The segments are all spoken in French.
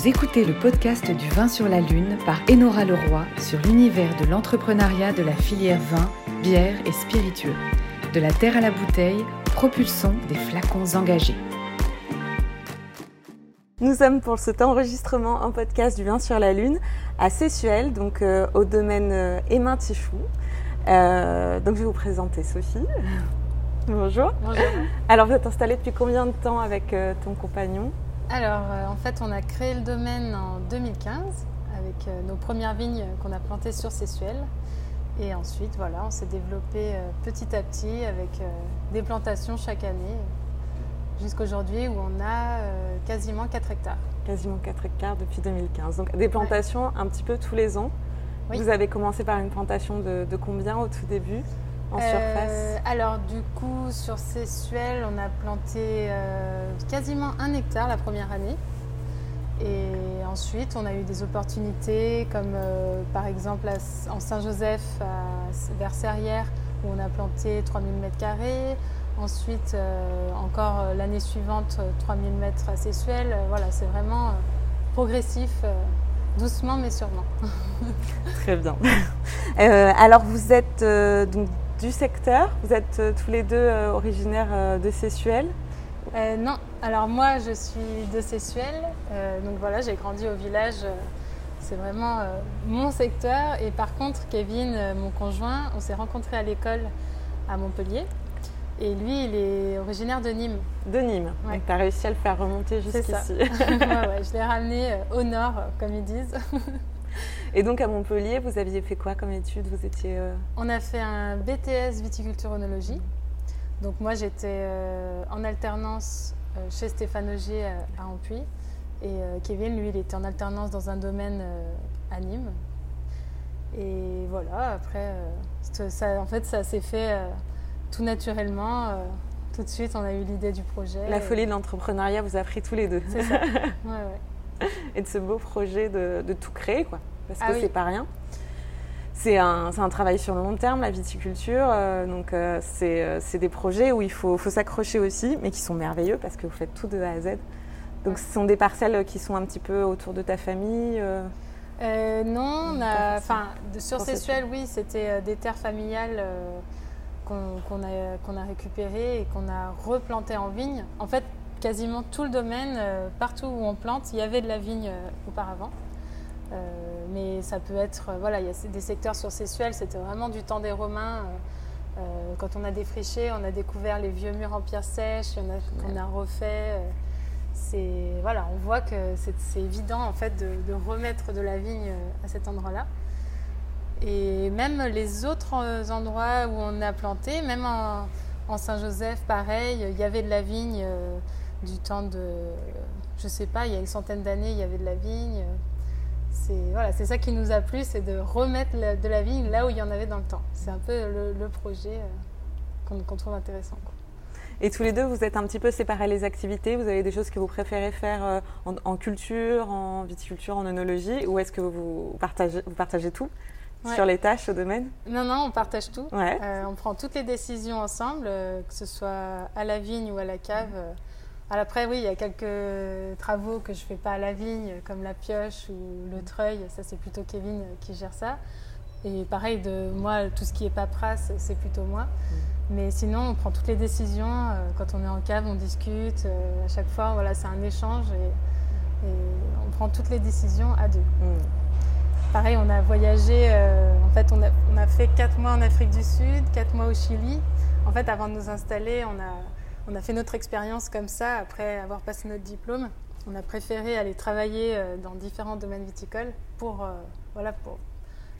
Vous écoutez le podcast du vin sur la lune par Enora Leroy sur l'univers de l'entrepreneuriat de la filière vin, bière et spiritueux. De la terre à la bouteille, propulsons des flacons engagés. Nous sommes pour cet enregistrement en podcast du vin sur la lune à Sessuel, donc euh, au domaine euh, Emma Tichou. Euh, donc je vais vous présenter Sophie. Bonjour. Bonjour. Alors vous êtes installée depuis combien de temps avec euh, ton compagnon? Alors, euh, en fait, on a créé le domaine en 2015 avec euh, nos premières vignes qu'on a plantées sur Sessuel. Et ensuite, voilà, on s'est développé euh, petit à petit avec des plantations chaque année jusqu'aujourd'hui où on a quasiment 4 hectares. Quasiment 4 hectares depuis 2015. Donc des plantations un petit peu tous les ans. Oui. Vous avez commencé par une plantation de, de combien au tout début? En Euh, surface Alors, du coup, sur Sessuel, on a planté euh, quasiment un hectare la première année. Et ensuite, on a eu des opportunités comme euh, par exemple à- en Saint-Joseph, à- vers Serrières, où on a planté 3000 m2. Ensuite, euh, encore euh, l'année suivante, euh, 3000 m à Sessuel. Voilà, c'est vraiment progressif, doucement mais sûrement. Très bien. Alors vous êtes donc du secteur, vous êtes euh, tous les deux euh, originaires euh, de Sessuel. Euh, non, alors moi je suis de Sessuel, euh, donc voilà, j'ai grandi au village, c'est vraiment euh, mon secteur. Et par contre, Kevin, mon conjoint, on s'est rencontrés à l'école à Montpellier. Et lui, il est originaire de Nîmes. de Nîmes. Ouais. Donc tu as réussi à le faire remonter jusqu'ici. Ouais, ouais, je l'ai ramené au nord, comme ils disent. Et donc à Montpellier, vous aviez fait quoi comme études? Vous étiez euh, On a fait un BTS viticulture onologie. Donc moi j'étais euh, en alternance euh, chez Stéphane Augier euh, à Ampuy. Et Kevin, lui, il était en alternance dans un domaine à Nîmes. Et voilà, après, ça, en fait, ça s'est fait tout naturellement. tout de suite, on a eu l'idée du projet. La Et- folie de l'entrepreneuriat vous a pris tous les deux. C'est ça. Ouais, ouais. Et de ce beau projet de, de tout créer, quoi. Parce que Ah oui. c'est pas rien. C'est un, travail sur le long terme, la viticulture. euh, donc euh, c'est euh, c'est des projets où il faut, faut s'accrocher aussi, mais qui sont merveilleux parce que vous faites tout de A à Z. Donc ce sont des parcelles qui sont un petit peu autour de ta famille. euh, non, on a, enfin, sur Seychelles, oui, c'était des terres familiales qu'on qu'on a, qu'on a récupérées et qu'on a replantées en vigne. En fait, quasiment tout le domaine, euh, partout où on plante, il y avait de la vigne euh, auparavant. Euh, mais ça peut être, voilà, il y a des secteurs sur Seychelles, c'était vraiment du temps des Romains. quand on a défriché, on a découvert les vieux murs en pierre sèche, a qu'on a refait. c'est voilà, on voit que c'est évident en fait de, de remettre de la vigne à cet endroit-là. Et même les autres endroits où on a planté, même en, en Saint-Joseph, pareil, il y avait de la vigne euh, du temps de, je sais pas, il y a une centaine d'années, il y avait de la vigne. C'est voilà, c'est ça qui nous a plu, c'est de remettre la- de la vigne là où il y en avait dans le temps. C'est un peu le, le projet euh, qu'on trouve intéressant. quoi. Et tous les deux, vous êtes un petit peu séparés les activités. Vous avez des choses que vous préférez faire euh, en, en culture, en viticulture, en œnologie, ou est-ce que vous partagez, vous partagez tout Ouais. sur les tâches au domaine? Non, non, on partage tout. Ouais. Euh, on prend toutes les décisions ensemble, euh, que ce soit à la vigne ou à la cave. Euh, Après, oui, il y a quelques travaux que je fais pas à la vigne, comme la pioche ou le treuil. Ça, c'est plutôt Kevin qui gère ça. Et pareil, de moi, tout ce qui est paperasse, c'est plutôt moi. Mais sinon, on prend toutes les décisions. euh, Quand on est en cave, on discute. euh, À chaque fois, voilà, c'est un échange et, et on prend toutes les décisions à deux. Hmm. Pareil, on a voyagé, euh, en fait, on a, on a fait quatre mois en Afrique du Sud, quatre mois au Chili. En fait, avant de nous installer, on a, on a fait notre expérience comme ça, après avoir passé notre diplôme. On a préféré aller travailler euh, dans différents domaines viticoles pour, euh, voilà, pour,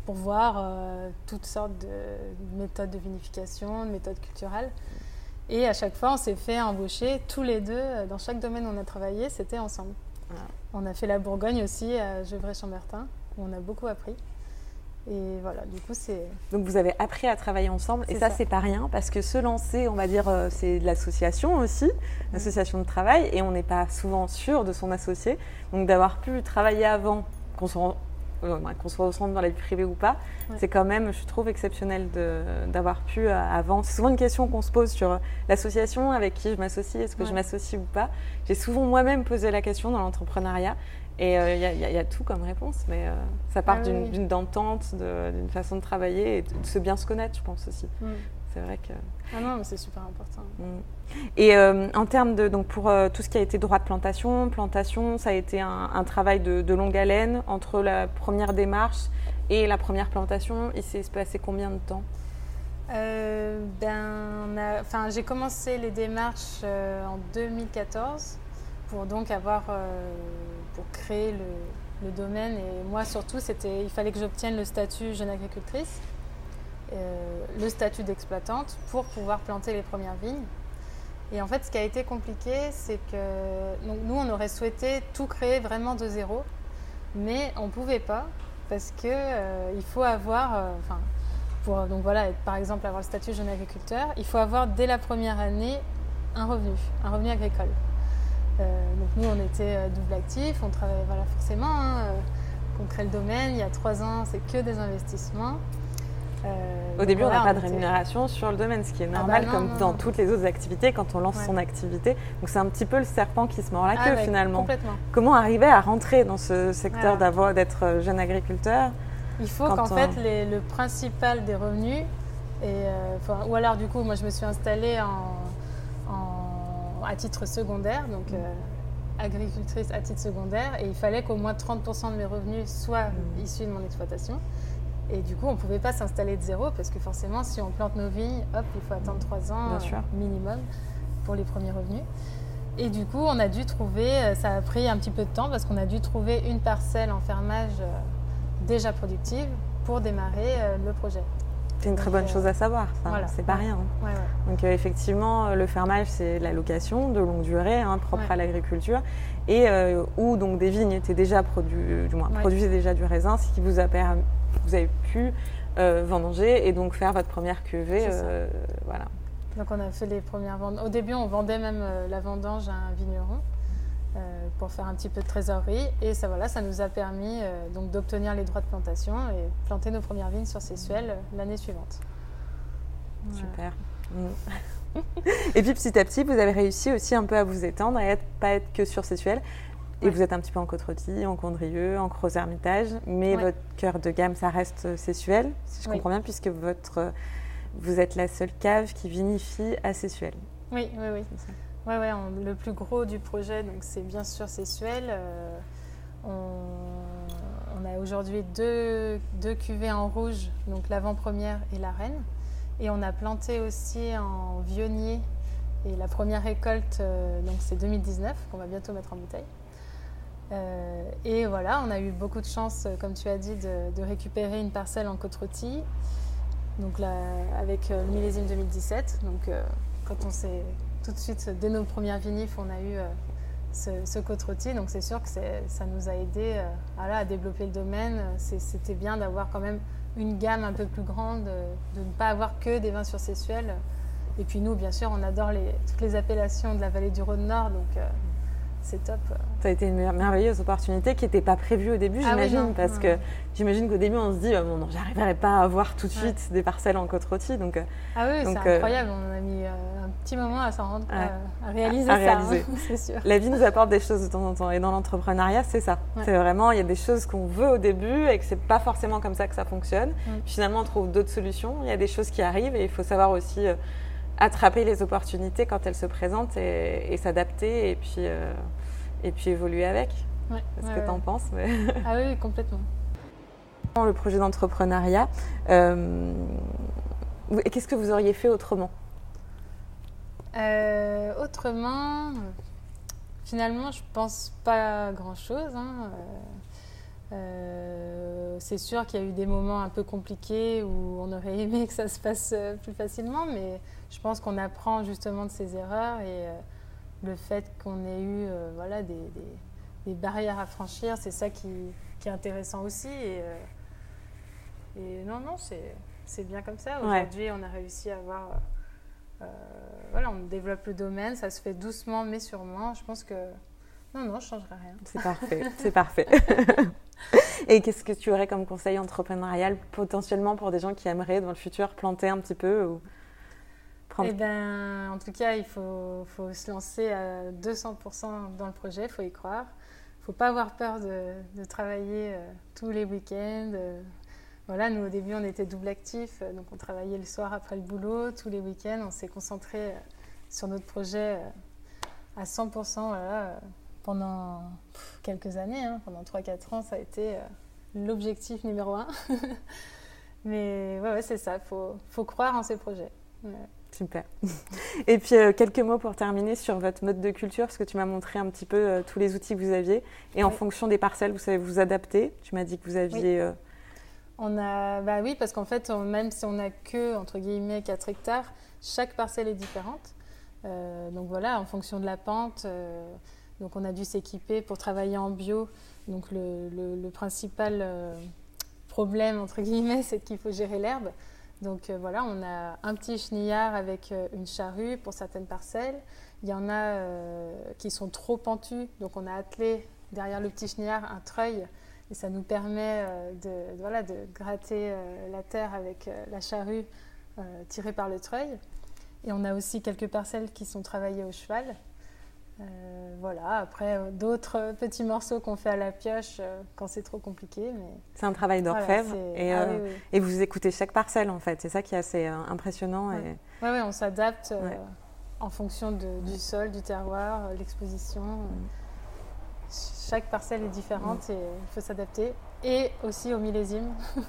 pour voir euh, toutes sortes de méthodes de vinification, de méthodes culturelles. Et à chaque fois, on s'est fait embaucher tous les deux, dans chaque domaine où on a travaillé, c'était ensemble. On a fait la Bourgogne aussi, à Gevrey-Chambertin, où on a beaucoup appris. Et voilà, du coup, c'est. Donc vous avez appris à travailler ensemble et ça, ça. c'est pas rien parce que se lancer, on va dire, euh, c'est de l'association aussi, l'association de travail et on n'est pas souvent sûr de son associé. Donc d'avoir pu travailler avant, qu'on se rend qu'on soit au centre dans la vie privée ou pas, c'est quand même, je trouve, exceptionnel d'avoir pu avant. C'est souvent une question qu'on se pose sur l'association avec qui je m'associe, est-ce que je m'associe ou pas. J'ai souvent moi-même posé la question dans l'entrepreneuriat. Et il y, a tout comme réponse, mais ça part ah d'une entente, d'une façon de travailler et de, se bien se connaître, je pense aussi. Mm. C'est vrai que. Ah non, mais c'est super important. Mm. Et euh, en termes de. Donc, pour euh, tout ce qui a été droit de plantation, plantation, ça a été un, travail de, longue haleine entre la première démarche et la première plantation. Il s'est passé combien de temps? Euh, ben, enfin, J'ai commencé les démarches en 2014 pour donc avoir. Pour créer le, domaine. Et moi, surtout, il fallait que j'obtienne le statut jeune agricultrice. Euh, le statut d'exploitante pour pouvoir planter les premières vignes. Et en fait, ce qui a été compliqué, c'est que nous, on aurait souhaité tout créer vraiment de zéro, mais on ne pouvait pas parce qu'il euh, il faut avoir, euh, pour donc voilà, par exemple avoir le statut jeune agriculteur, il faut avoir dès la première année un revenu, un revenu agricole. Donc nous, on était double actif, on travaillait voilà, forcément, hein, on crée le domaine, il y a trois ans, c'est que des investissements. Euh, Au début, on n'a pas de rémunération sur le domaine, ce qui est ah normal, bah comme dans toutes les autres activités, quand on lance son activité. Donc, c'est un petit peu le serpent qui se mord la ah queue, finalement. Comment arriver à rentrer dans ce secteur d'avoir d'être jeune agriculteur Il faut qu'en fait, le principal des revenus, et, euh, ou alors, du coup, moi, je me suis installée en, à titre secondaire, donc mm. euh, agricultrice à titre secondaire, et il fallait qu'au moins 30% de mes revenus soient mm. issus de mon exploitation. Et du coup, on ne pouvait pas s'installer de zéro parce que forcément, si on plante nos vignes, hop, il faut attendre trois ans minimum pour les premiers revenus. Et du coup, on a dû trouver, euh, ça a pris un petit peu de temps parce qu'on a dû trouver une parcelle en fermage euh, déjà productive pour démarrer euh, le projet. C'est une très bonne chose à savoir, c'est pas rien. Hein. Donc effectivement, le fermage, c'est la location de longue durée, hein, propre à l'agriculture, et où donc des vignes étaient déjà produits, du moins produisaient déjà du raisin, ce qui vous a permis vous avez pu euh, vendanger et donc faire votre première cuvée. Euh, voilà. Donc on a fait les premières ventes. Au début, on vendait même euh, la vendange à un vigneron pour faire un petit peu de trésorerie. Et ça, voilà, ça nous a permis donc d'obtenir les droits de plantation et planter nos premières vignes sur Sessuel l'année suivante. Super. Mm. et puis petit à petit, vous avez réussi aussi un peu à vous étendre et à pas être que sur Sessuel, et vous êtes un petit peu en côte en Condrieu, en Gros-Hermitage, mais votre cœur de gamme, ça reste Sessuel, si je comprends bien, puisque votre, vous êtes la seule cave qui vinifie à Sessuel. Oui, oui, oui. Ouais, ouais, le plus gros du projet, donc c'est bien sûr Sessuel. Euh, on, a aujourd'hui deux, deux, cuvées en rouge, donc l'avant-première et la reine. Et on a planté aussi en vionnier. Et la première récolte, euh, donc c'est 2019, qu'on va bientôt mettre en bouteille. Euh, et voilà, on a eu beaucoup de chance, euh, comme tu as dit, de, récupérer une parcelle en côte donc là, avec le millésime 2017. Donc quand on s'est tout de suite, dès nos premières vinifs, on a eu ce, ce côte Donc c'est sûr que ça nous a aidé à développer le domaine. C'était bien d'avoir quand même une gamme un peu plus grande, de ne pas avoir que des vins sur. Et puis nous, bien sûr, on adore toutes les appellations de la vallée du Rhône-Nord. Donc c'est top. Ça a été une merveilleuse opportunité qui n'était pas prévue au début, ah j'imagine, parce que j'imagine qu'au début on se dit, bon, non, j'arriverai pas à avoir tout de suite des parcelles en côte rôtie. Donc, euh, ah oui, c'est euh, incroyable, on a mis euh, un petit moment à s'en rendre, à réaliser ça, hein, c'est sûr. La vie nous apporte des choses de temps en temps, et dans l'entrepreneuriat, c'est ça. C'est vraiment, il y a des choses qu'on veut au début et que c'est pas forcément comme ça que ça fonctionne. Finalement, on trouve d'autres solutions, il y a des choses qui arrivent et il faut savoir aussi attraper les opportunités quand elles se présentent et, s'adapter et puis, euh, et puis évoluer avec. Ouais, ce que tu en penses. Mais... Ah oui, complètement. Le projet d'entrepreneuriat, euh, qu'est-ce que vous auriez fait autrement? Euh, Autrement, finalement, je pense pas grand-chose. Hein. C'est sûr qu'il y a eu des moments un peu compliqués où on aurait aimé que ça se passe plus facilement, mais je pense qu'on apprend justement de ses erreurs et euh, le fait qu'on ait eu euh, voilà, des, barrières à franchir, c'est ça qui, est intéressant aussi. Et, euh, et non, non, c'est bien comme ça. Aujourd'hui, on a réussi à avoir. voilà, on développe le domaine, ça se fait doucement mais sûrement. Je pense que Non, non, je ne changerai rien. C'est parfait, c'est parfait. Et qu'est-ce que tu aurais comme conseil entrepreneurial potentiellement pour des gens qui aimeraient dans le futur planter un petit peu ou prendre... Eh ben, en tout cas, il faut, faut, se lancer à 200% dans le projet, il faut y croire. Il ne faut pas avoir peur de, de travailler euh, tous les week-ends. Euh. voilà, nous au début, on était double actif, euh, donc on travaillait le soir après le boulot, tous les week-ends. On s'est concentré sur notre projet à 100%. Voilà, pendant quelques années, hein, pendant 3-4 ans, ça a été euh, l'objectif numéro un. Mais ouais, c'est ça, il faut, faut, croire en ces projets. Super. Et puis euh, quelques mots pour terminer sur votre mode de culture, parce que tu m'as montré un petit peu euh, tous les outils que vous aviez. Et en fonction des parcelles, vous savez vous adapter. Tu m'as dit que vous aviez... On a, bah oui, parce qu'en fait, même si on n'a que, entre guillemets, 4 hectares, chaque parcelle est différente. donc voilà, en fonction de la pente, donc on a dû s'équiper pour travailler en bio. Donc le, principal euh, problème, entre guillemets, c'est qu'il faut gérer l'herbe. Donc euh, voilà, on a un petit chenillard avec euh, une charrue pour certaines parcelles. Il y en a qui sont trop pentus, donc on a attelé derrière le petit chenillard un treuil et ça nous permet de, voilà, de gratter la terre avec la charrue tirée par le treuil. Et on a aussi quelques parcelles qui sont travaillées au cheval. Euh, voilà, après euh, d'autres petits morceaux qu'on fait à la pioche euh, quand c'est trop compliqué. Mais... C'est un travail d'orfèvre et, ah et, vous écoutez chaque parcelle en fait, c'est ça qui est assez impressionnant. Oui, ouais. on s'adapte en fonction du sol, du terroir, l'exposition. Mm. Chaque parcelle est différente mm. et il faut s'adapter. Et aussi au millésime. Il ne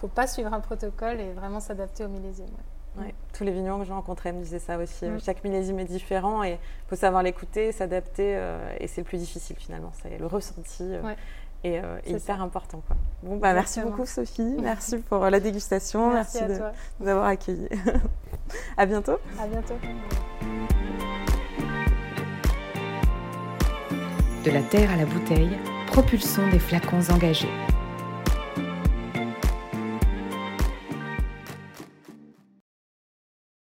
faut pas suivre un protocole et vraiment s'adapter au millésime. Tous les vignerons que j'ai rencontrés me disaient ça aussi. Mm. Chaque millésime est différent et il faut savoir l'écouter, s'adapter. Euh, et c'est le plus difficile finalement. C'est le ressenti euh, et, euh, hyper important. Quoi. Bon, bah, merci beaucoup Sophie. Merci pour la dégustation. Merci, merci de nous avoir accueillis. à bientôt. À bientôt. De la terre à la bouteille, propulsons des flacons engagés.